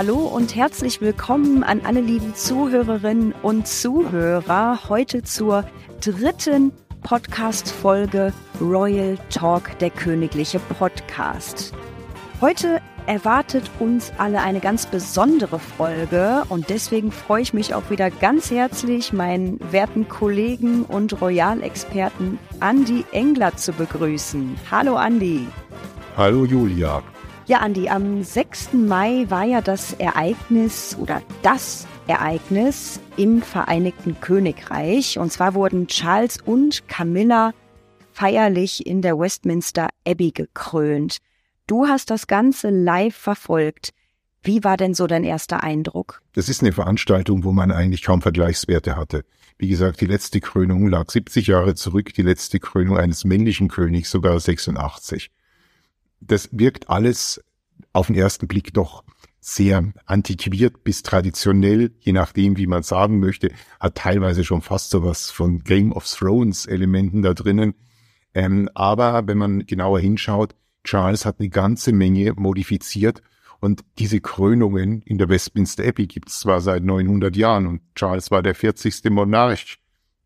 hallo und herzlich willkommen an alle lieben Zuhörerinnen und Zuhörer heute zur dritten Podcast-Folge Royal Talk, der königliche Podcast. Heute erwartet uns alle eine ganz besondere Folge und deswegen freue ich mich auch wieder ganz herzlich, meinen werten Kollegen und Royal-Experten Andy Engler zu begrüßen. Hallo Andy. Hallo Julia. Ja, Andi, am 6. Mai war ja das Ereignis oder das Ereignis im Vereinigten Königreich. Und zwar wurden Charles und Camilla feierlich in der Westminster Abbey gekrönt. Du hast das Ganze live verfolgt. Wie war denn so dein erster Eindruck? Das ist eine Veranstaltung, wo man eigentlich kaum Vergleichswerte hatte. Wie gesagt, die letzte Krönung lag 70 Jahre zurück, die letzte Krönung eines männlichen Königs sogar 86 das wirkt alles auf den ersten Blick doch sehr antiquiert bis traditionell, je nachdem, wie man sagen möchte, hat teilweise schon fast so was von Game of Thrones Elementen da drinnen. Ähm, aber wenn man genauer hinschaut, Charles hat eine ganze Menge modifiziert und diese Krönungen in der Westminster Abbey gibt es zwar seit 900 Jahren und Charles war der 40. Monarch,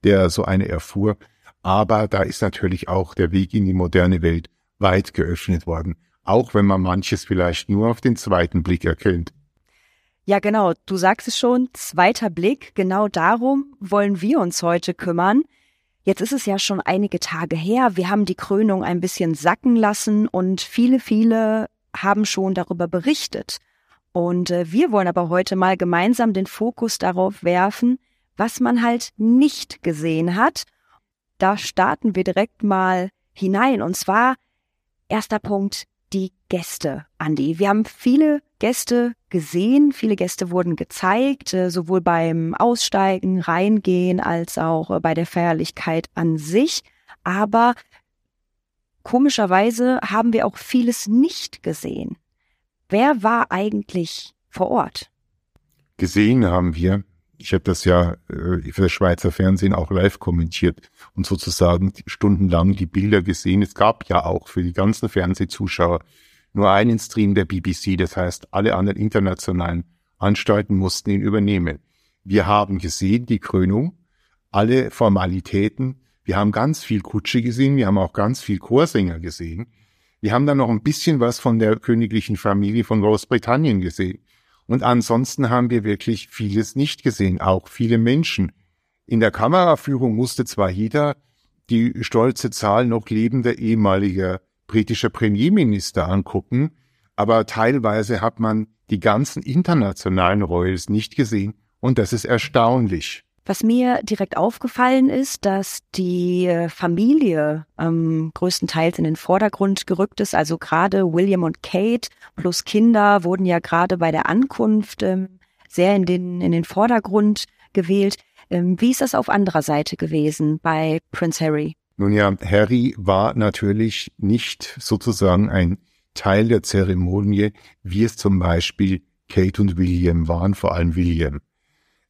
der so eine erfuhr, aber da ist natürlich auch der Weg in die moderne Welt weit geöffnet worden, auch wenn man manches vielleicht nur auf den zweiten Blick erkennt. Ja, genau, du sagst es schon, zweiter Blick, genau darum wollen wir uns heute kümmern. Jetzt ist es ja schon einige Tage her, wir haben die Krönung ein bisschen sacken lassen und viele, viele haben schon darüber berichtet. Und äh, wir wollen aber heute mal gemeinsam den Fokus darauf werfen, was man halt nicht gesehen hat. Da starten wir direkt mal hinein. Und zwar Erster Punkt, die Gäste, Andi. Wir haben viele Gäste gesehen, viele Gäste wurden gezeigt, äh, sowohl beim Aussteigen, Reingehen als auch äh, bei der Feierlichkeit an sich. Aber komischerweise haben wir auch vieles nicht gesehen. Wer war eigentlich vor Ort? Gesehen haben wir ich habe das ja äh, für das Schweizer Fernsehen auch live kommentiert und sozusagen stundenlang die Bilder gesehen. Es gab ja auch für die ganzen Fernsehzuschauer nur einen Stream der BBC, das heißt, alle anderen internationalen Anstalten mussten ihn übernehmen. Wir haben gesehen die Krönung, alle Formalitäten. Wir haben ganz viel Kutsche gesehen, wir haben auch ganz viel Chorsänger gesehen. Wir haben dann noch ein bisschen was von der königlichen Familie von Großbritannien gesehen. Und ansonsten haben wir wirklich vieles nicht gesehen, auch viele Menschen. In der Kameraführung musste zwar jeder die stolze Zahl noch lebender ehemaliger britischer Premierminister angucken, aber teilweise hat man die ganzen internationalen Royals nicht gesehen und das ist erstaunlich. Was mir direkt aufgefallen ist, dass die äh, Familie ähm, größtenteils in den Vordergrund gerückt ist. Also gerade William und Kate plus Kinder wurden ja gerade bei der Ankunft ähm, sehr in den, in den Vordergrund gewählt. Ähm, wie ist das auf anderer Seite gewesen bei Prince Harry? Nun ja, Harry war natürlich nicht sozusagen ein Teil der Zeremonie, wie es zum Beispiel Kate und William waren, vor allem William.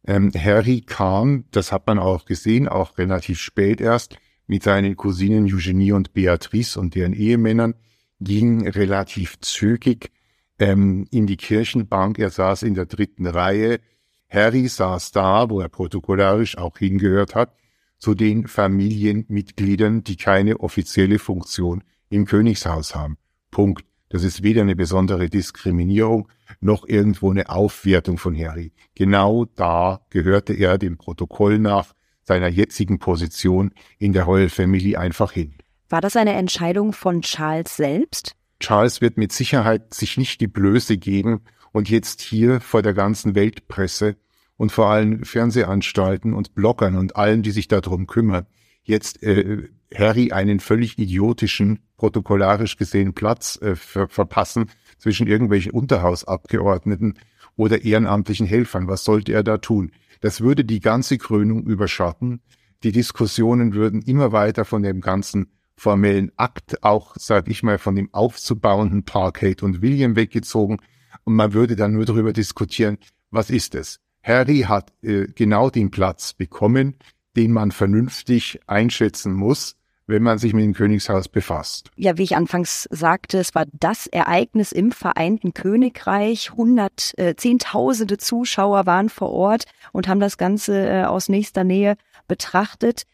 Ähm, Harry kam, das hat man auch gesehen, auch relativ spät erst, mit seinen Cousinen Eugenie und Beatrice und deren Ehemännern, ging relativ zügig ähm, in die Kirchenbank. Er saß in der dritten Reihe. Harry saß da, wo er protokollarisch auch hingehört hat, zu den Familienmitgliedern, die keine offizielle Funktion im Königshaus haben. Punkt. Das ist weder eine besondere Diskriminierung noch irgendwo eine Aufwertung von Harry. Genau da gehörte er dem Protokoll nach seiner jetzigen Position in der Royal Family einfach hin. War das eine Entscheidung von Charles selbst? Charles wird mit Sicherheit sich nicht die Blöße geben und jetzt hier vor der ganzen Weltpresse und vor allen Fernsehanstalten und Bloggern und allen, die sich darum kümmern, jetzt äh, Harry einen völlig idiotischen protokollarisch gesehen Platz äh, ver verpassen zwischen irgendwelchen Unterhausabgeordneten oder ehrenamtlichen Helfern. Was sollte er da tun? Das würde die ganze Krönung überschatten. Die Diskussionen würden immer weiter von dem ganzen formellen Akt, auch, sag ich mal, von dem aufzubauenden Paar und William weggezogen. Und man würde dann nur darüber diskutieren, was ist es? Harry hat äh, genau den Platz bekommen, den man vernünftig einschätzen muss wenn man sich mit dem Königshaus befasst. Ja, wie ich anfangs sagte, es war das Ereignis im Vereinten Königreich. Hundert, äh, Zehntausende Zuschauer waren vor Ort und haben das Ganze äh, aus nächster Nähe betrachtet.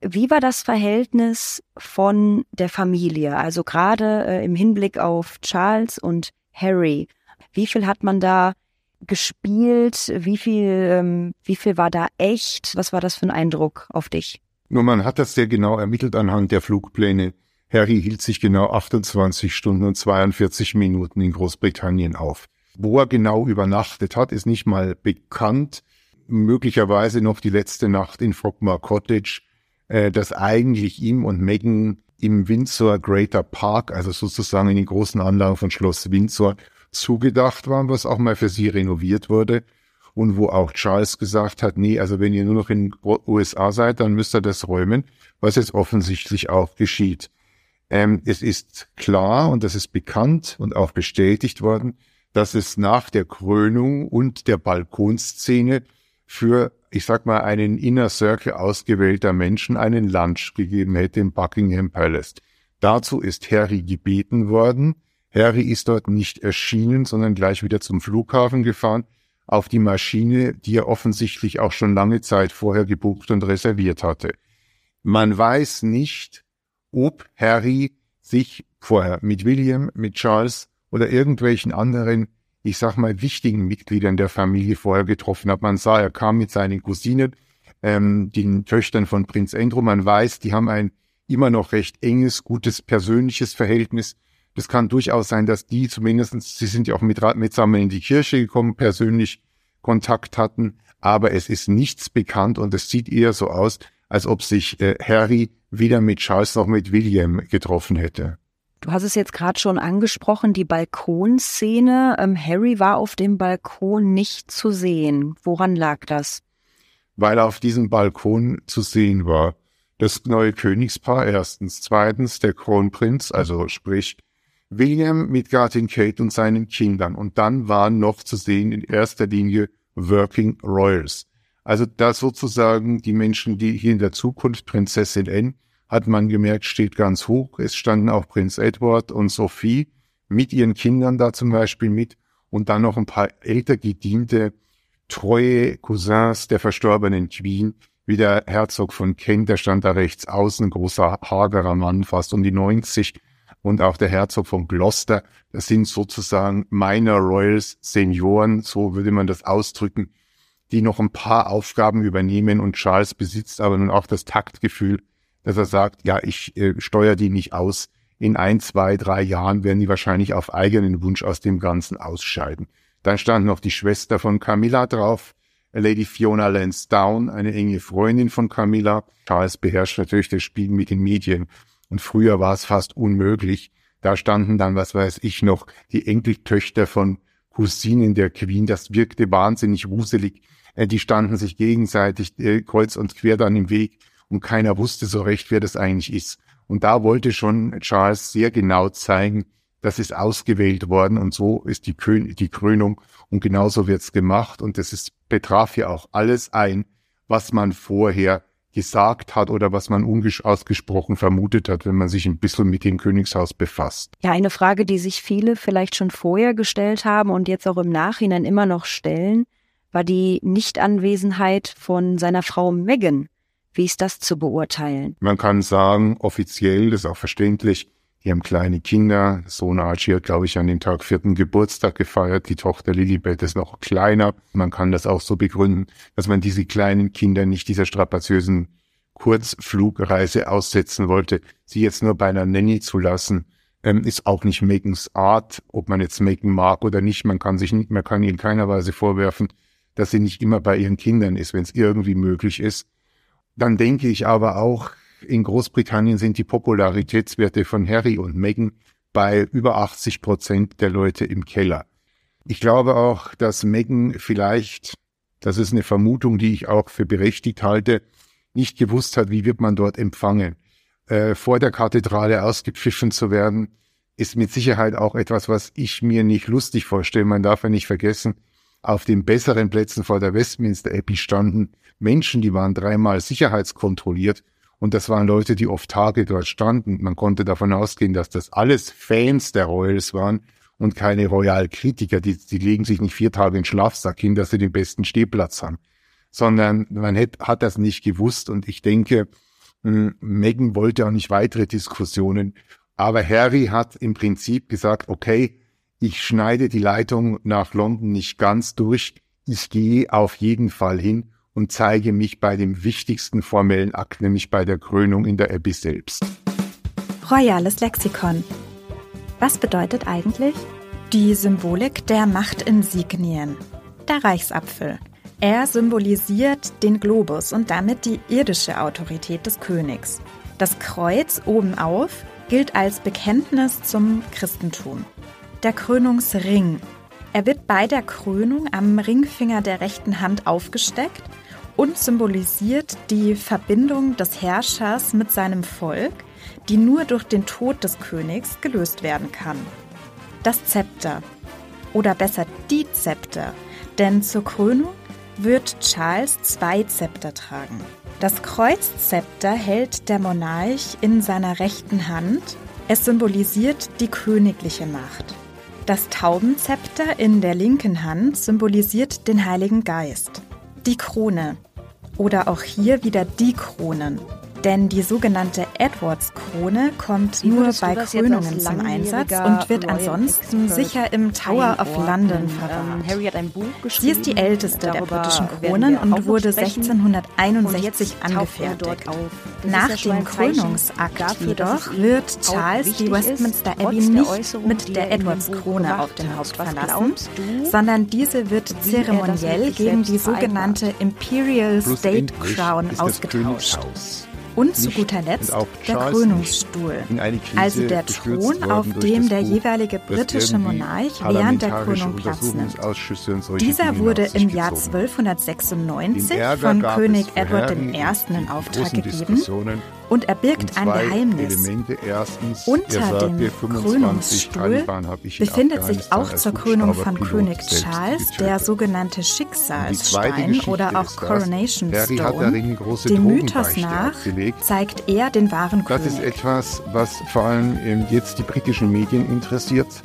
Wie war das Verhältnis von der Familie? Also gerade äh, im Hinblick auf Charles und Harry. Wie viel hat man da gespielt? Wie viel, ähm, wie viel war da echt? Was war das für ein Eindruck auf dich? Nur man hat das sehr genau ermittelt anhand der Flugpläne. Harry hielt sich genau 28 Stunden und 42 Minuten in Großbritannien auf. Wo er genau übernachtet hat, ist nicht mal bekannt. Möglicherweise noch die letzte Nacht in Frogmore Cottage, äh, das eigentlich ihm und Meghan im Windsor Greater Park, also sozusagen in den großen Anlagen von Schloss Windsor, zugedacht war, was auch mal für sie renoviert wurde und wo auch Charles gesagt hat, nee, also wenn ihr nur noch in USA seid, dann müsst ihr das räumen, was jetzt offensichtlich auch geschieht. Ähm, es ist klar und das ist bekannt und auch bestätigt worden, dass es nach der Krönung und der Balkonszene für, ich sag mal, einen Inner Circle ausgewählter Menschen einen Lunch gegeben hätte im Buckingham Palace. Dazu ist Harry gebeten worden. Harry ist dort nicht erschienen, sondern gleich wieder zum Flughafen gefahren auf die Maschine, die er offensichtlich auch schon lange Zeit vorher gebucht und reserviert hatte. Man weiß nicht, ob Harry sich vorher mit William, mit Charles oder irgendwelchen anderen, ich sag mal, wichtigen Mitgliedern der Familie vorher getroffen hat. Man sah, er kam mit seinen Cousinen, ähm, den Töchtern von Prinz Andrew. Man weiß, die haben ein immer noch recht enges, gutes persönliches Verhältnis es kann durchaus sein, dass die zumindestens, sie sind ja auch mit, mitsammen in die Kirche gekommen, persönlich Kontakt hatten, aber es ist nichts bekannt und es sieht eher so aus, als ob sich äh, Harry weder mit Charles noch mit William getroffen hätte. Du hast es jetzt gerade schon angesprochen, die Balkonszene. Ähm, Harry war auf dem Balkon nicht zu sehen. Woran lag das? Weil er auf diesem Balkon zu sehen war. Das neue Königspaar erstens. Zweitens der Kronprinz, also sprich William mit Gattin Kate und seinen Kindern. Und dann waren noch zu sehen in erster Linie Working Royals. Also da sozusagen die Menschen, die hier in der Zukunft Prinzessin Anne, hat man gemerkt, steht ganz hoch. Es standen auch Prinz Edward und Sophie mit ihren Kindern da zum Beispiel mit und dann noch ein paar älter gediente, treue Cousins der verstorbenen Queen, wie der Herzog von Kent, der stand da rechts außen, großer, hagerer Mann, fast um die 90, und auch der Herzog von Gloucester. Das sind sozusagen Minor Royals Senioren, so würde man das ausdrücken, die noch ein paar Aufgaben übernehmen und Charles besitzt aber nun auch das Taktgefühl, dass er sagt, ja, ich äh, steuere die nicht aus. In ein, zwei, drei Jahren werden die wahrscheinlich auf eigenen Wunsch aus dem Ganzen ausscheiden. Dann stand noch die Schwester von Camilla drauf, Lady Fiona Lansdowne, eine enge Freundin von Camilla. Charles beherrscht natürlich das Spiel mit den Medien und früher war es fast unmöglich. Da standen dann, was weiß ich noch, die Enkeltöchter von Cousinen der Queen. Das wirkte wahnsinnig wuselig. Äh, die standen sich gegenseitig äh, kreuz und quer dann im Weg und keiner wusste so recht, wer das eigentlich ist. Und da wollte schon Charles sehr genau zeigen, das ist ausgewählt worden und so ist die, Kön die Krönung und genauso wird's gemacht und das ist, betraf ja auch alles ein, was man vorher gesagt hat oder was man unausgesprochen vermutet hat, wenn man sich ein bisschen mit dem Königshaus befasst. Ja, eine Frage, die sich viele vielleicht schon vorher gestellt haben und jetzt auch im Nachhinein immer noch stellen, war die Nichtanwesenheit von seiner Frau Meghan. Wie ist das zu beurteilen? Man kann sagen, offiziell, das ist auch verständlich, die haben kleine Kinder. Sohn Archie hat, glaube ich, an dem Tag vierten Geburtstag gefeiert. Die Tochter Lilibet ist noch kleiner. Man kann das auch so begründen, dass man diese kleinen Kinder nicht dieser strapaziösen Kurzflugreise aussetzen wollte. Sie jetzt nur bei einer Nanny zu lassen, ähm, ist auch nicht Megans Art, ob man jetzt Megan mag oder nicht. Man kann sich nicht, man kann in keiner Weise vorwerfen, dass sie nicht immer bei ihren Kindern ist, wenn es irgendwie möglich ist. Dann denke ich aber auch, in Großbritannien sind die Popularitätswerte von Harry und Meghan bei über 80 Prozent der Leute im Keller. Ich glaube auch, dass Meghan vielleicht, das ist eine Vermutung, die ich auch für berechtigt halte, nicht gewusst hat, wie wird man dort empfangen. Äh, vor der Kathedrale ausgepfiffen zu werden, ist mit Sicherheit auch etwas, was ich mir nicht lustig vorstelle. Man darf ja nicht vergessen, auf den besseren Plätzen vor der Westminster Abbey standen Menschen, die waren dreimal sicherheitskontrolliert Und das waren Leute, die oft Tage dort standen. Man konnte davon ausgehen, dass das alles Fans der Royals waren und keine Royal-Kritiker. Die, die legen sich nicht vier Tage in den Schlafsack hin, dass sie den besten Stehplatz haben. Sondern man hat, hat das nicht gewusst. Und ich denke, hm, Megan wollte auch nicht weitere Diskussionen. Aber Harry hat im Prinzip gesagt, okay, ich schneide die Leitung nach London nicht ganz durch. Ich gehe auf jeden Fall hin und zeige mich bei dem wichtigsten formellen Akt, nämlich bei der Krönung in der Abbey selbst. Royales Lexikon. Was bedeutet eigentlich? Die Symbolik der Machtinsignien. Der Reichsapfel. Er symbolisiert den Globus und damit die irdische Autorität des Königs. Das Kreuz oben auf gilt als Bekenntnis zum Christentum. Der Krönungsring. Er wird bei der Krönung am Ringfinger der rechten Hand aufgesteckt und symbolisiert die Verbindung des Herrschers mit seinem Volk, die nur durch den Tod des Königs gelöst werden kann. Das Zepter oder besser die Zepter, denn zur Krönung wird Charles zwei Zepter tragen. Das Kreuzzepter hält der Monarch in seiner rechten Hand. Es symbolisiert die königliche Macht. Das Taubenzepter in der linken Hand symbolisiert den Heiligen Geist. Die Krone oder auch hier wieder die Kronen. Denn die sogenannte Edwards-Krone kommt nur bei Krönungen zum Einsatz und wird ansonsten sicher im Tower of London verwahrt. Sie ist die älteste der britischen Kronen und wurde 1661 angefertigt. Nach dem Krönungsakt jedoch wird Charles die Westminster Abbey nicht mit der Edwards-Krone auf dem Haupt verlassen, sondern diese wird zeremoniell gegen die sogenannte Imperial State Crown ausgetauscht. Und zu guter Letzt der Krönungsstuhl, also der Thron, auf dem der jeweilige britische Monarch während der Krönung Platz nimmt. Dieser wurde im Jahr 1296 von König Edward I. in Auftrag gegeben und er birgt ein Geheimnis. Erstens, Unter dem Krönungsstuhl befindet sich auch zur Krönung von König Charles der sogenannte Schicksalsstein oder auch Coronation Stone. Dem Mythos nach zeigt er den wahren König. Das ist etwas, was vor allem jetzt die britischen Medien interessiert.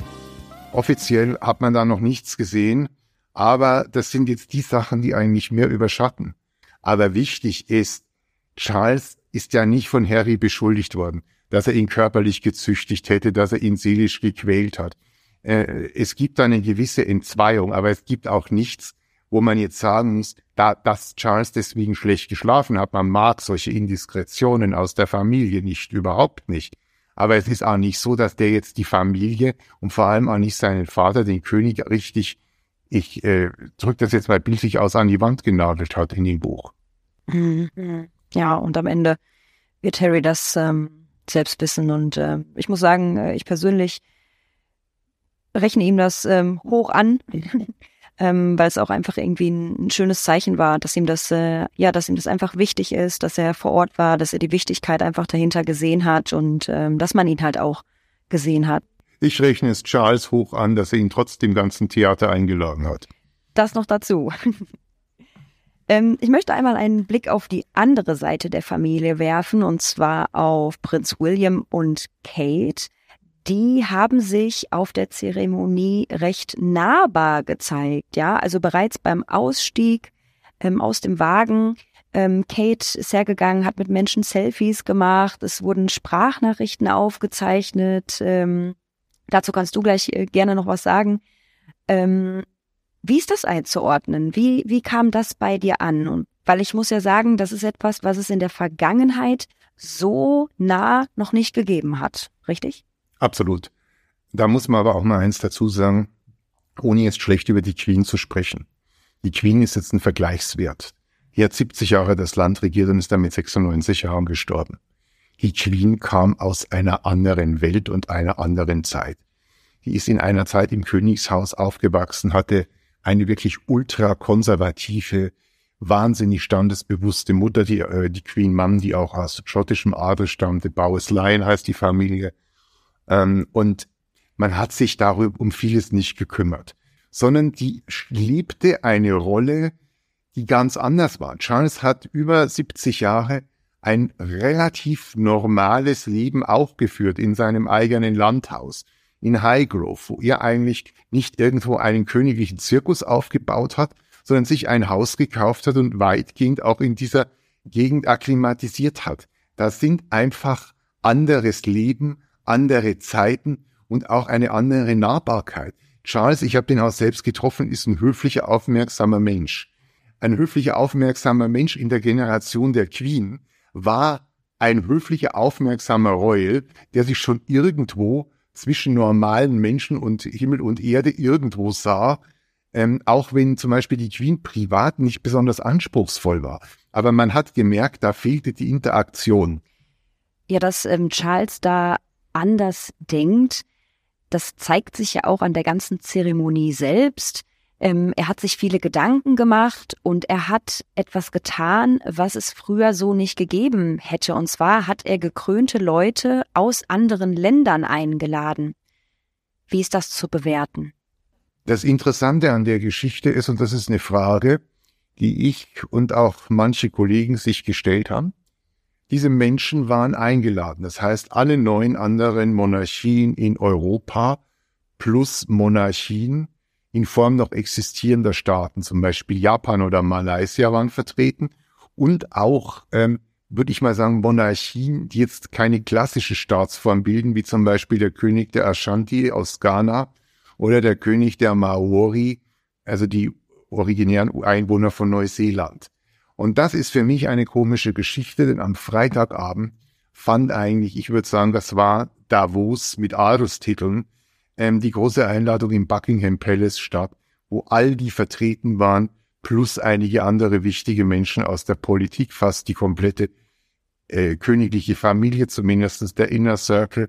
Offiziell hat man da noch nichts gesehen, aber das sind jetzt die Sachen, die eigentlich mehr überschatten. Aber wichtig ist, Charles ist ja nicht von Harry beschuldigt worden, dass er ihn körperlich gezüchtigt hätte, dass er ihn seelisch gequält hat. Äh, es gibt eine gewisse Entzweiung, aber es gibt auch nichts, wo man jetzt sagen muss, da, dass Charles deswegen schlecht geschlafen hat. Man mag solche Indiskretionen aus der Familie nicht, überhaupt nicht. Aber es ist auch nicht so, dass der jetzt die Familie und vor allem auch nicht seinen Vater, den König, richtig, ich äh, drücke das jetzt mal bildlich aus, an die Wand genagelt hat in dem Buch. Ja, und am Ende wird Harry das ähm, selbst wissen. Und äh, ich muss sagen, äh, ich persönlich rechne ihm das ähm, hoch an, ähm, weil es auch einfach irgendwie ein, ein, schönes Zeichen war, dass ihm das, äh, ja, dass ihm das einfach wichtig ist, dass er vor Ort war, dass er die Wichtigkeit einfach dahinter gesehen hat und ähm, dass man ihn halt auch gesehen hat. Ich rechne es Charles hoch an, dass er ihn trotz dem ganzen Theater eingeladen hat. Das noch dazu. Ähm, ich möchte einmal einen Blick auf die andere Seite der Familie werfen, und zwar auf Prinz William und Kate. Die haben sich auf der Zeremonie recht nahbar gezeigt, ja, also bereits beim Ausstieg ähm, aus dem Wagen. Ähm, Kate ist hergegangen, hat mit Menschen Selfies gemacht, es wurden Sprachnachrichten aufgezeichnet. Ähm, dazu kannst du gleich äh, gerne noch was sagen. Ähm, wie ist das einzuordnen? Wie, wie kam das bei dir an? Und weil ich muss ja sagen, das ist etwas, was es in der Vergangenheit so nah noch nicht gegeben hat, richtig? Absolut. Da muss man aber auch mal eins dazu sagen, ohne jetzt schlecht über die Queen zu sprechen. Die Queen ist jetzt ein Vergleichswert. Die hat 70 Jahre das Land regiert und ist damit 96 Jahren gestorben. Die Queen kam aus einer anderen Welt und einer anderen Zeit. Die ist in einer Zeit im Königshaus aufgewachsen, hatte eine wirklich ultrakonservative, wahnsinnig standesbewusste Mutter, die, äh, die Queen Mum, die auch aus schottischem Adel stammte, Bowes Lyon heißt die Familie. Ähm, und man hat sich darüber um vieles nicht gekümmert, sondern die liebte eine Rolle, die ganz anders war. Charles hat über 70 Jahre ein relativ normales Leben auch geführt in seinem eigenen Landhaus in Highgrove, wo er eigentlich nicht irgendwo einen königlichen Zirkus aufgebaut hat, sondern sich ein Haus gekauft hat und weitgehend auch in dieser Gegend akklimatisiert hat. Das sind einfach anderes Leben, andere Zeiten und auch eine andere Nahbarkeit. Charles, ich habe den auch selbst getroffen, ist ein höflicher, aufmerksamer Mensch. Ein höflicher, aufmerksamer Mensch in der Generation der Queen war ein höflicher, aufmerksamer Royal, der sich schon irgendwo zwischen normalen Menschen und Himmel und Erde irgendwo sah, ähm, auch wenn zum Beispiel die Queen privat nicht besonders anspruchsvoll war. Aber man hat gemerkt, da fehlte die Interaktion. Ja, dass ähm, Charles da anders denkt, das zeigt sich ja auch an der ganzen Zeremonie selbst. Ähm, er hat sich viele Gedanken gemacht und er hat etwas getan, was es früher so nicht gegeben hätte. Und zwar hat er gekrönte Leute aus anderen Ländern eingeladen. Wie ist das zu bewerten? Das Interessante an der Geschichte ist, und das ist eine Frage, die ich und auch manche Kollegen sich gestellt haben, diese Menschen waren eingeladen. Das heißt, alle neun anderen Monarchien in Europa plus Monarchien in Form noch existierender Staaten, zum Beispiel Japan oder Malaysia, waren vertreten und auch, ähm, würde ich mal sagen, Monarchien, die jetzt keine klassische Staatsform bilden, wie zum Beispiel der König der Ashanti aus Ghana oder der König der Maori, also die originären Einwohner von Neuseeland. Und das ist für mich eine komische Geschichte, denn am Freitagabend fand eigentlich, ich würde sagen, das war Davos mit Adelstiteln, ähm, die große Einladung im Buckingham Palace statt, wo all die vertreten waren, plus einige andere wichtige Menschen aus der Politik, fast die komplette äh, königliche Familie, zumindestens der Inner Circle.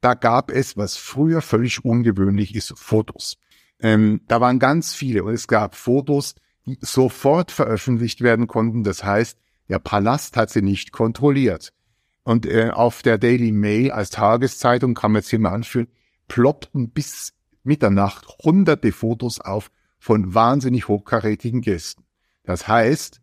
Da gab es, was früher völlig ungewöhnlich ist, Fotos. Ähm, da waren ganz viele und es gab Fotos, die sofort veröffentlicht werden konnten. Das heißt, der Palast hat sie nicht kontrolliert. Und äh, auf der Daily Mail als Tageszeitung, kann man jetzt hier mal anführen, ploppten bis Mitternacht hunderte Fotos auf von wahnsinnig hochkarätigen Gästen. Das heißt,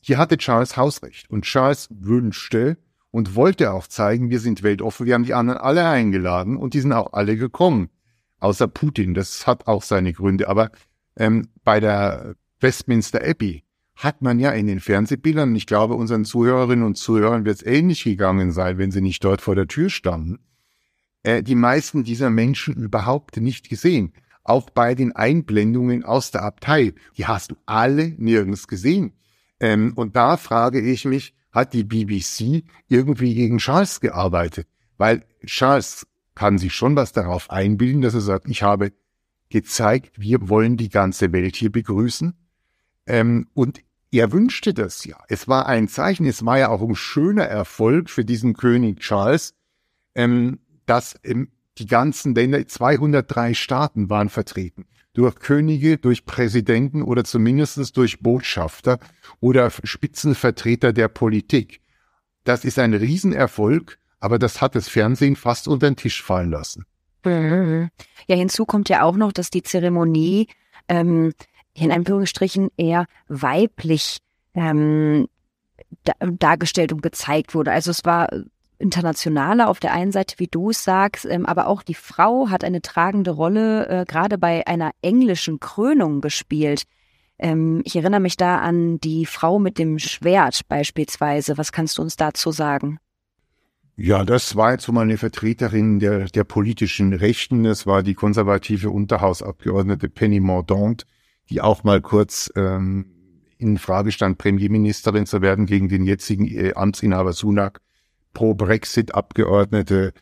hier hatte Charles Hausrecht und Charles wünschte und wollte auch zeigen, wir sind weltoffen, wir haben die anderen alle eingeladen und die sind auch alle gekommen. Außer Putin, das hat auch seine Gründe. Aber ähm, bei der Westminster Abbey hat man ja in den Fernsehbildern, ich glaube, unseren Zuhörerinnen und Zuhörern wird es ähnlich gegangen sein, wenn sie nicht dort vor der Tür standen, äh, die meisten dieser Menschen überhaupt nicht gesehen. Auch bei den Einblendungen aus der Abtei, die hast du alle nirgends gesehen. Ähm, und da frage ich mich, hat die BBC irgendwie gegen Charles gearbeitet? Weil Charles kann sich schon was darauf einbilden, dass er sagt, ich habe gezeigt, wir wollen die ganze Welt hier begrüßen. Ähm, und er wünschte das ja. Es war ein Zeichen, es war ja auch ein schöner Erfolg für diesen König Charles, ähm, dass ähm, die ganzen Länder, 203 Staaten waren vertreten. Durch Könige, durch Präsidenten oder zumindest durch Botschafter oder Spitzenvertreter der Politik. Das ist ein Riesenerfolg, aber das hat das Fernsehen fast unter den Tisch fallen lassen. Mhm. Ja, hinzu kommt ja auch noch, dass die Zeremonie ähm, in Anführungsstrichen eher weiblich ähm, da, dargestellt und gezeigt wurde. Also es war internationaler auf der einen Seite, wie du es sagst, ähm, aber auch die Frau hat eine tragende Rolle äh, gerade bei einer englischen Krönung gespielt. Ähm, ich erinnere mich da an die Frau mit dem Schwert beispielsweise. Was kannst du uns dazu sagen? Ja, das war jetzt mal eine Vertreterin der, der politischen Rechten. Das war die konservative Unterhausabgeordnete Penny Mordaunt, die auch mal kurz ähm, in Frage stand, Premierministerin zu werden gegen den jetzigen äh, Amtsinhaber Sunak, Pro-Brexit-Abgeordnete.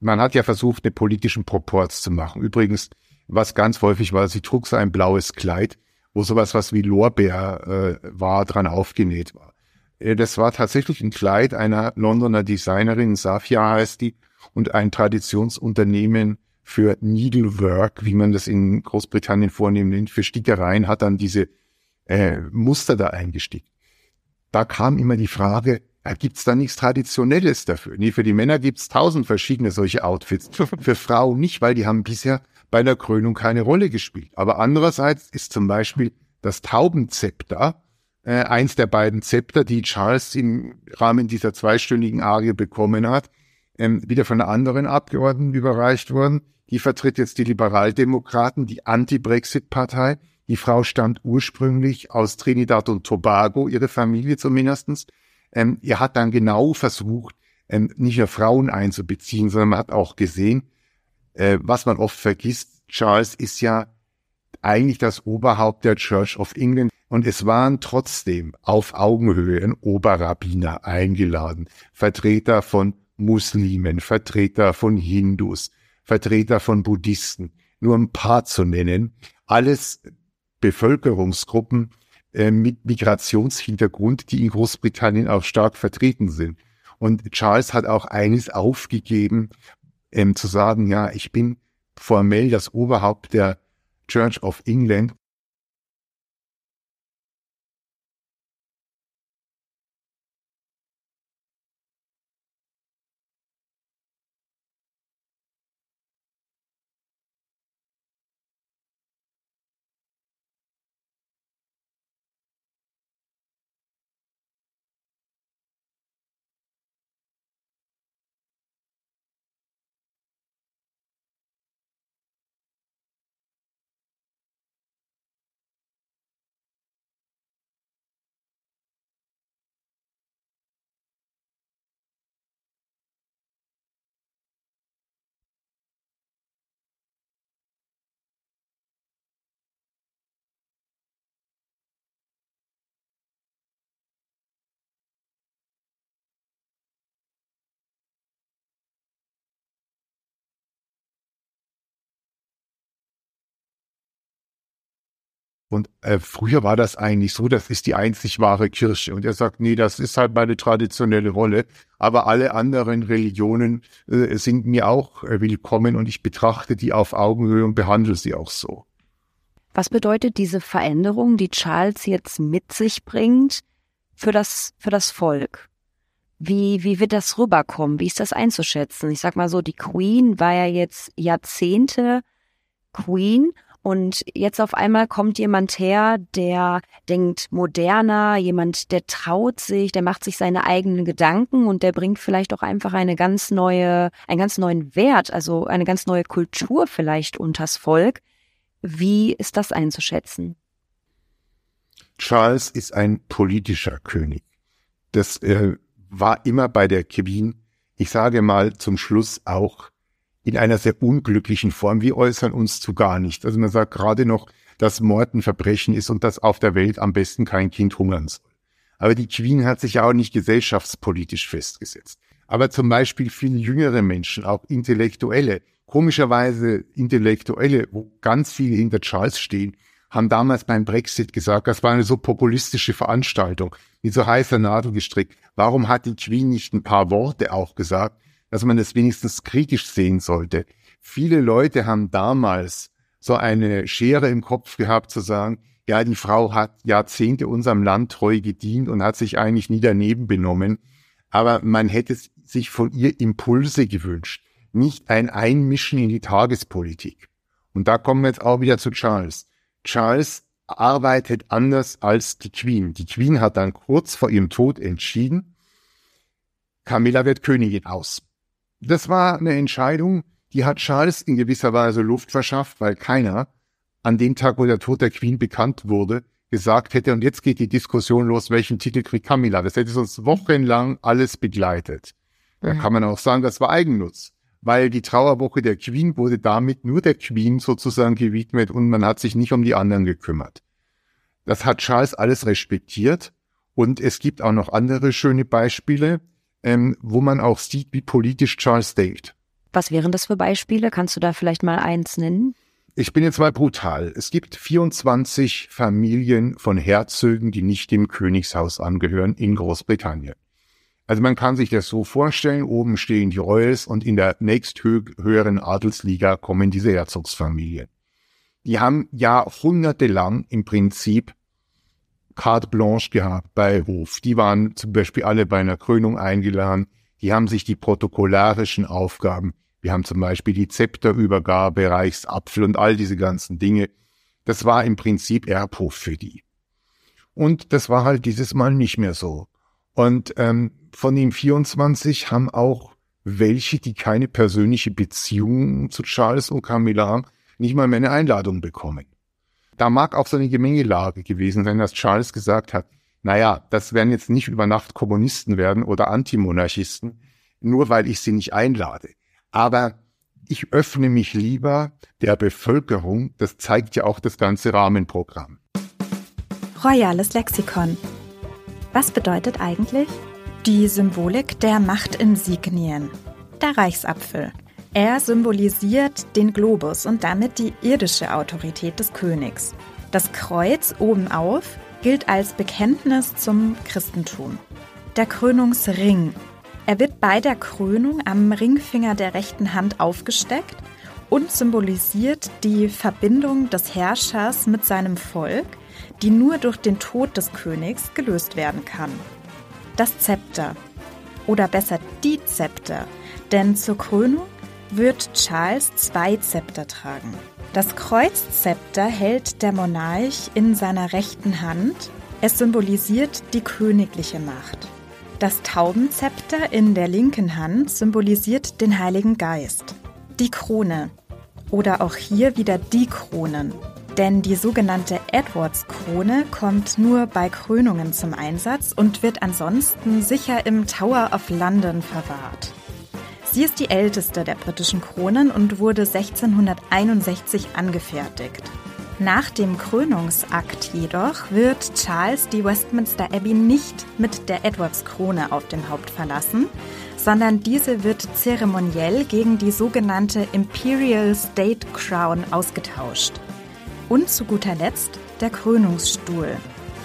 Man hat ja versucht, eine politischen Proports zu machen. Übrigens, was ganz häufig war, sie trug so ein blaues Kleid, wo sowas was wie Lorbeer äh, war, dran aufgenäht war. Äh, das war tatsächlich ein Kleid einer Londoner Designerin, Safia heißt die, und ein Traditionsunternehmen für Needlework, wie man das in Großbritannien vornehm nennt, für Stickereien, hat dann diese äh, Muster da eingestickt. Da kam immer die Frage, äh, gibt's da nichts Traditionelles dafür? Nee, für die Männer gibt's tausend verschiedene solche Outfits. für Frauen nicht, weil die haben bisher bei der Krönung keine Rolle gespielt. Aber andererseits ist zum Beispiel das Taubenzepter äh, eins der beiden Zepter, die Charles im Rahmen dieser zweistündigen Arie bekommen hat, ähm, wieder von einer anderen Abgeordneten überreicht worden. Die vertritt jetzt die Liberaldemokraten, die Anti-Brexit-Partei. Die Frau stammt ursprünglich aus Trinidad und Tobago, ihre Familie zumindestens. Ähm, er hat dann genau versucht, ähm, nicht nur Frauen einzubeziehen, sondern man hat auch gesehen, äh, was man oft vergisst, Charles ist ja eigentlich das Oberhaupt der Church of England. Und es waren trotzdem auf Augenhöhe ein Oberrabbiner eingeladen, Vertreter von Muslimen, Vertreter von Hindus, Vertreter von Buddhisten, nur ein paar zu nennen. Alles Bevölkerungsgruppen mit Migrationshintergrund, die in Großbritannien auch stark vertreten sind. Und Charles hat auch eines aufgegeben, ähm, zu sagen, ja, ich bin formell das Oberhaupt der Church of England Und äh, früher war das eigentlich so, das ist die einzig wahre Kirche. Und er sagt, nee, das ist halt meine traditionelle Rolle. Aber alle anderen Religionen äh, sind mir auch äh, willkommen und ich betrachte die auf Augenhöhe und behandle sie auch so. Was bedeutet diese Veränderung, die Charles jetzt mit sich bringt für das, für das Volk? Wie, wie wird das rüberkommen? Wie ist das einzuschätzen? Ich sag mal so, die Queen war ja jetzt Jahrzehnte Queen und jetzt auf einmal kommt jemand her, der denkt moderner, jemand, der traut sich, der macht sich seine eigenen Gedanken und der bringt vielleicht auch einfach eine ganz neue, einen ganz neuen Wert, also eine ganz neue Kultur vielleicht unters Volk. Wie ist das einzuschätzen? Charles ist ein politischer König. Das äh, war immer bei der Queen, ich sage mal zum Schluss auch in einer sehr unglücklichen Form. Wir äußern uns zu gar nicht. Also man sagt gerade noch, dass Mord ein Verbrechen ist und dass auf der Welt am besten kein Kind hungern soll. Aber die Queen hat sich ja auch nicht gesellschaftspolitisch festgesetzt. Aber zum Beispiel viele jüngere Menschen, auch Intellektuelle, komischerweise Intellektuelle, wo ganz viele hinter Charles stehen, haben damals beim Brexit gesagt, das war eine so populistische Veranstaltung, mit so heißer Nadel gestrickt. Warum hat die Queen nicht ein paar Worte auch gesagt? Dass man das wenigstens kritisch sehen sollte. Viele Leute haben damals so eine Schere im Kopf gehabt zu sagen, ja, die Frau hat Jahrzehnte unserem Land treu gedient und hat sich eigentlich nie daneben benommen. Aber man hätte sich von ihr Impulse gewünscht, nicht ein Einmischen in die Tagespolitik. Und da kommen wir jetzt auch wieder zu Charles. Charles arbeitet anders als die Queen. Die Queen hat dann kurz vor ihrem Tod entschieden, Camilla wird Königin aus. Das war eine Entscheidung, die hat Charles in gewisser Weise Luft verschafft, weil keiner an dem Tag, wo der Tod der Queen bekannt wurde, gesagt hätte, und jetzt geht die Diskussion los, welchen Titel kriegt Camilla. Das hätte uns wochenlang alles begleitet. Da mhm. kann man auch sagen, das war Eigennutz, weil die Trauerwoche der Queen wurde damit nur der Queen sozusagen gewidmet und man hat sich nicht um die anderen gekümmert. Das hat Charles alles respektiert und es gibt auch noch andere schöne Beispiele ähm, wo man auch sieht, wie politisch Charles denkt. Was wären das für Beispiele? Kannst du da vielleicht mal eins nennen? Ich bin jetzt mal brutal. Es gibt 24 Familien von Herzögen, die nicht dem Königshaus angehören in Großbritannien. Also man kann sich das so vorstellen, oben stehen die Royals und in der nächsthöheren Adelsliga kommen diese Herzogsfamilien. Die haben jahrhundertelang im Prinzip carte blanche gehabt bei Hof. Die waren zum Beispiel alle bei einer Krönung eingeladen. Die haben sich die protokollarischen Aufgaben, wir haben zum Beispiel die Zepterübergabe, Reichsapfel und all diese ganzen Dinge. Das war im Prinzip Erbhof für die. Und das war halt dieses Mal nicht mehr so. Und ähm, von den 24 haben auch welche, die keine persönliche Beziehung zu Charles und Camilla haben, nicht mal mehr eine Einladung bekommen. Da mag auch so eine Gemengelage gewesen sein, dass Charles gesagt hat, naja, das werden jetzt nicht über Nacht Kommunisten werden oder Antimonarchisten, nur weil ich sie nicht einlade. Aber ich öffne mich lieber der Bevölkerung, das zeigt ja auch das ganze Rahmenprogramm. Royales Lexikon. Was bedeutet eigentlich die Symbolik der Machtinsignien? Der Reichsapfel. Er symbolisiert den Globus und damit die irdische Autorität des Königs. Das Kreuz oben auf gilt als Bekenntnis zum Christentum. Der Krönungsring. Er wird bei der Krönung am Ringfinger der rechten Hand aufgesteckt und symbolisiert die Verbindung des Herrschers mit seinem Volk, die nur durch den Tod des Königs gelöst werden kann. Das Zepter oder besser die Zepter, denn zur Krönung wird Charles zwei Zepter tragen. Das Kreuzzepter hält der Monarch in seiner rechten Hand. Es symbolisiert die königliche Macht. Das Taubenzepter in der linken Hand symbolisiert den Heiligen Geist. Die Krone oder auch hier wieder die Kronen. Denn die sogenannte Edwards-Krone kommt nur bei Krönungen zum Einsatz und wird ansonsten sicher im Tower of London verwahrt. Sie ist die älteste der britischen Kronen und wurde 1661 angefertigt. Nach dem Krönungsakt jedoch wird Charles die Westminster Abbey nicht mit der Edwards-Krone auf dem Haupt verlassen, sondern diese wird zeremoniell gegen die sogenannte Imperial State Crown ausgetauscht. Und zu guter Letzt der Krönungsstuhl,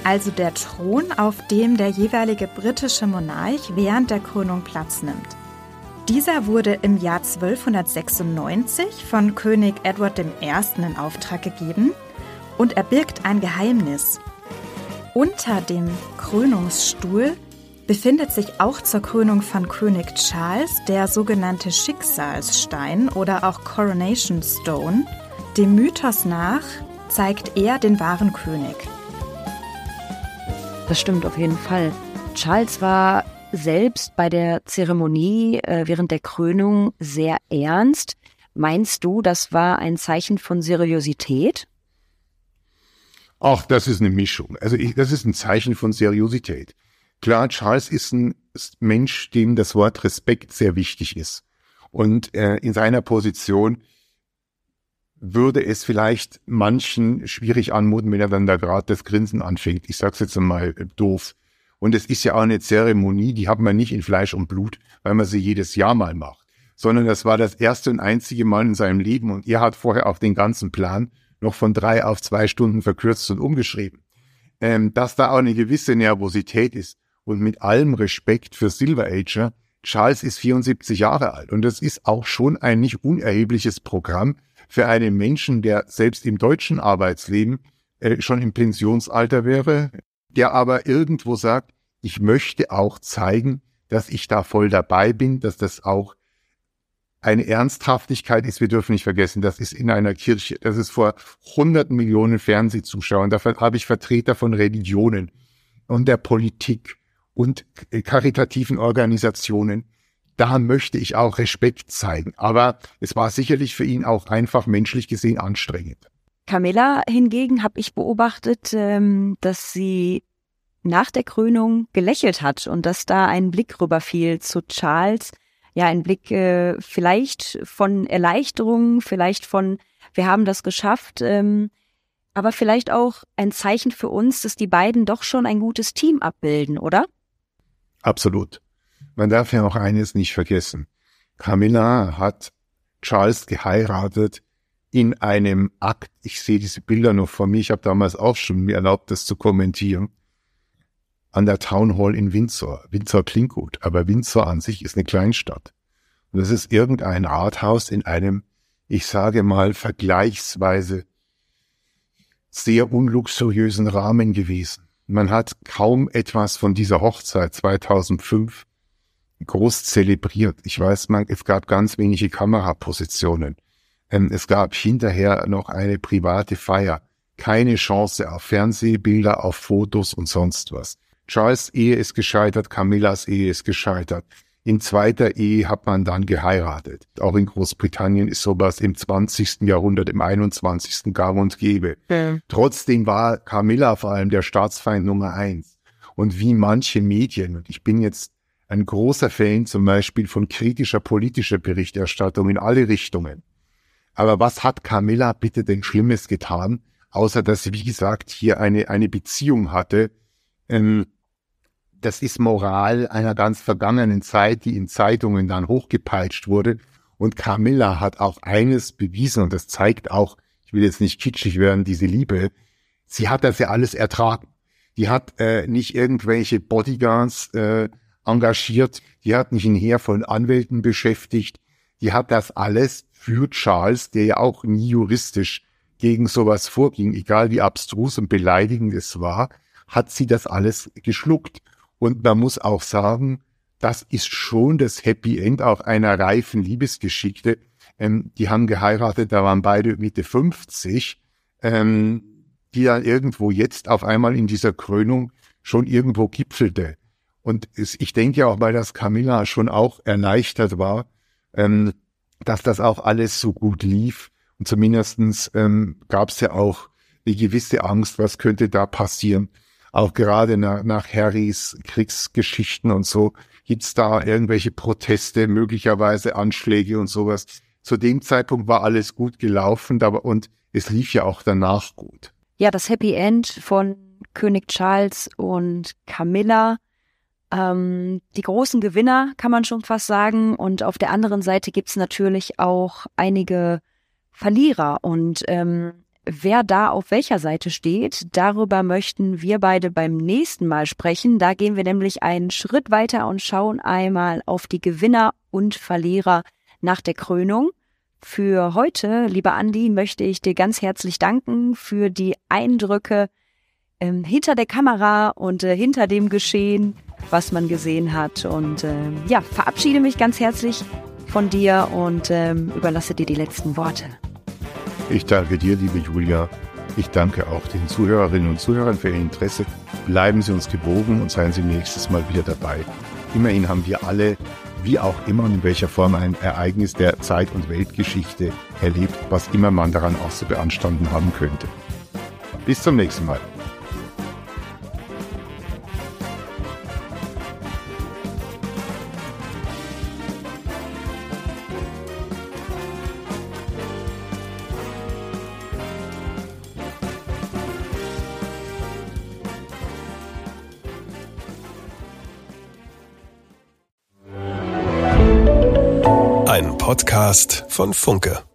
also der Thron, auf dem der jeweilige britische Monarch während der Krönung Platz nimmt. Dieser wurde im Jahr 1296 von König Edward I. in Auftrag gegeben und er birgt ein Geheimnis. Unter dem Krönungsstuhl befindet sich auch zur Krönung von König Charles der sogenannte Schicksalsstein oder auch Coronation Stone. Dem Mythos nach zeigt er den wahren König. Das stimmt auf jeden Fall. Charles war selbst bei der Zeremonie äh, während der Krönung sehr ernst. Meinst du, das war ein Zeichen von Seriosität? Ach, das ist eine Mischung. Also ich, das ist ein Zeichen von Seriosität. Klar, Charles ist ein Mensch, dem das Wort Respekt sehr wichtig ist. Und äh, in seiner Position würde es vielleicht manchen schwierig anmuten, wenn er dann da gerade das Grinsen anfängt. Ich sag's jetzt mal äh, doof. Und es ist ja auch eine Zeremonie, die hat man nicht in Fleisch und Blut, weil man sie jedes Jahr mal macht, sondern das war das erste und einzige Mal in seinem Leben. Und er hat vorher auf den ganzen Plan noch von drei auf zwei Stunden verkürzt und umgeschrieben. Ähm, dass da auch eine gewisse Nervosität ist und mit allem Respekt für Silver Ager, Charles ist 74 Jahre alt. Und das ist auch schon ein nicht unerhebliches Programm für einen Menschen, der selbst im deutschen Arbeitsleben äh, schon im Pensionsalter wäre, der aber irgendwo sagt, ich möchte auch zeigen, dass ich da voll dabei bin, dass das auch eine Ernsthaftigkeit ist. Wir dürfen nicht vergessen, das ist in einer Kirche, das ist vor hunderten Millionen Fernsehzuschauern. Dafür habe ich Vertreter von Religionen und der Politik und karitativen Organisationen. Da möchte ich auch Respekt zeigen. Aber es war sicherlich für ihn auch einfach menschlich gesehen anstrengend. Camilla hingegen habe ich beobachtet, ähm, dass sie nach der Krönung gelächelt hat und dass da ein Blick rüberfiel zu Charles. Ja, ein Blick äh, vielleicht von Erleichterung, vielleicht von, wir haben das geschafft, ähm, aber vielleicht auch ein Zeichen für uns, dass die beiden doch schon ein gutes Team abbilden, oder? Absolut. Man darf ja auch eines nicht vergessen. Camilla hat Charles geheiratet in einem Akt, ich sehe diese Bilder noch vor mir, ich habe damals auch schon mir erlaubt, das zu kommentieren, an der Town Hall in Windsor. Windsor klingt gut, aber Windsor an sich ist eine Kleinstadt. Und das ist irgendein Rathaus in einem, ich sage mal, vergleichsweise sehr unluxuriösen Rahmen gewesen. Man hat kaum etwas von dieser Hochzeit 2005 groß zelebriert. Ich weiß, man, es gab ganz wenige Kamerapositionen. Ähm, es gab hinterher noch eine private Feier. keine Chance auf Fernsehbilder, auf Fotos und sonst was. Charles Ehe ist gescheitert, Camillas Ehe ist gescheitert. In zweiter Ehe hat man dann geheiratet. Auch in Großbritannien ist sowas im 20. Jahrhundert, im 21. gang und gäbe. Ja. Trotzdem war Camilla vor allem der Staatsfeind Nummer eins. Und wie manche Medien, und ich bin jetzt ein großer Fan zum Beispiel von kritischer politischer Berichterstattung in alle Richtungen. Aber was hat Camilla bitte denn Schlimmes getan, außer dass sie, wie gesagt, hier eine, eine Beziehung hatte, ähm, das ist Moral einer ganz vergangenen Zeit, die in Zeitungen dann hochgepeitscht wurde. Und Camilla hat auch eines bewiesen, und das zeigt auch, ich will jetzt nicht kitschig werden, diese Liebe, sie hat das ja alles ertragen. Die hat äh, nicht irgendwelche Bodyguards äh, engagiert, die hat nicht ein Heer von Anwälten beschäftigt, die hat das alles für Charles, der ja auch nie juristisch gegen sowas vorging, egal wie abstrus und beleidigend es war, hat sie das alles geschluckt. Und man muss auch sagen, das ist schon das Happy End auch einer reifen Liebesgeschichte. Ähm, die haben geheiratet, da waren beide Mitte 50, ähm, die dann irgendwo jetzt auf einmal in dieser Krönung schon irgendwo gipfelte. Und es, ich denke auch, weil das Camilla schon auch erleichtert war, ähm, dass das auch alles so gut lief. Und zumindestens ähm, gab es ja auch eine gewisse Angst, was könnte da passieren auch gerade nach, nach Harrys Kriegsgeschichten und so, gibt's da irgendwelche Proteste, möglicherweise Anschläge und sowas. Zu dem Zeitpunkt war alles gut gelaufen, aber und es lief ja auch danach gut. Ja, das Happy End von König Charles und Camilla. Ähm, die großen Gewinner, kann man schon fast sagen. Und auf der anderen Seite gibt's natürlich auch einige Verlierer. Und ähm, Wer da auf welcher Seite steht, darüber möchten wir beide beim nächsten Mal sprechen. Da gehen wir nämlich einen Schritt weiter und schauen einmal auf die Gewinner und Verlierer nach der Krönung. Für heute, lieber Andi, möchte ich dir ganz herzlich danken für die Eindrücke ähm, hinter der Kamera und äh, hinter dem Geschehen, was man gesehen hat. Und äh, ja, verabschiede mich ganz herzlich von dir und ähm, überlasse dir die letzten Worte. Ich danke dir, liebe Julia. Ich danke auch den Zuhörerinnen und Zuhörern für Ihr Interesse. Bleiben Sie uns gewogen und seien Sie nächstes Mal wieder dabei. Immerhin haben wir alle, wie auch immer und in welcher Form, ein Ereignis der Zeit- und Weltgeschichte erlebt, was immer man daran auch so beanstanden haben könnte. Bis zum nächsten Mal. Podcast von Funke.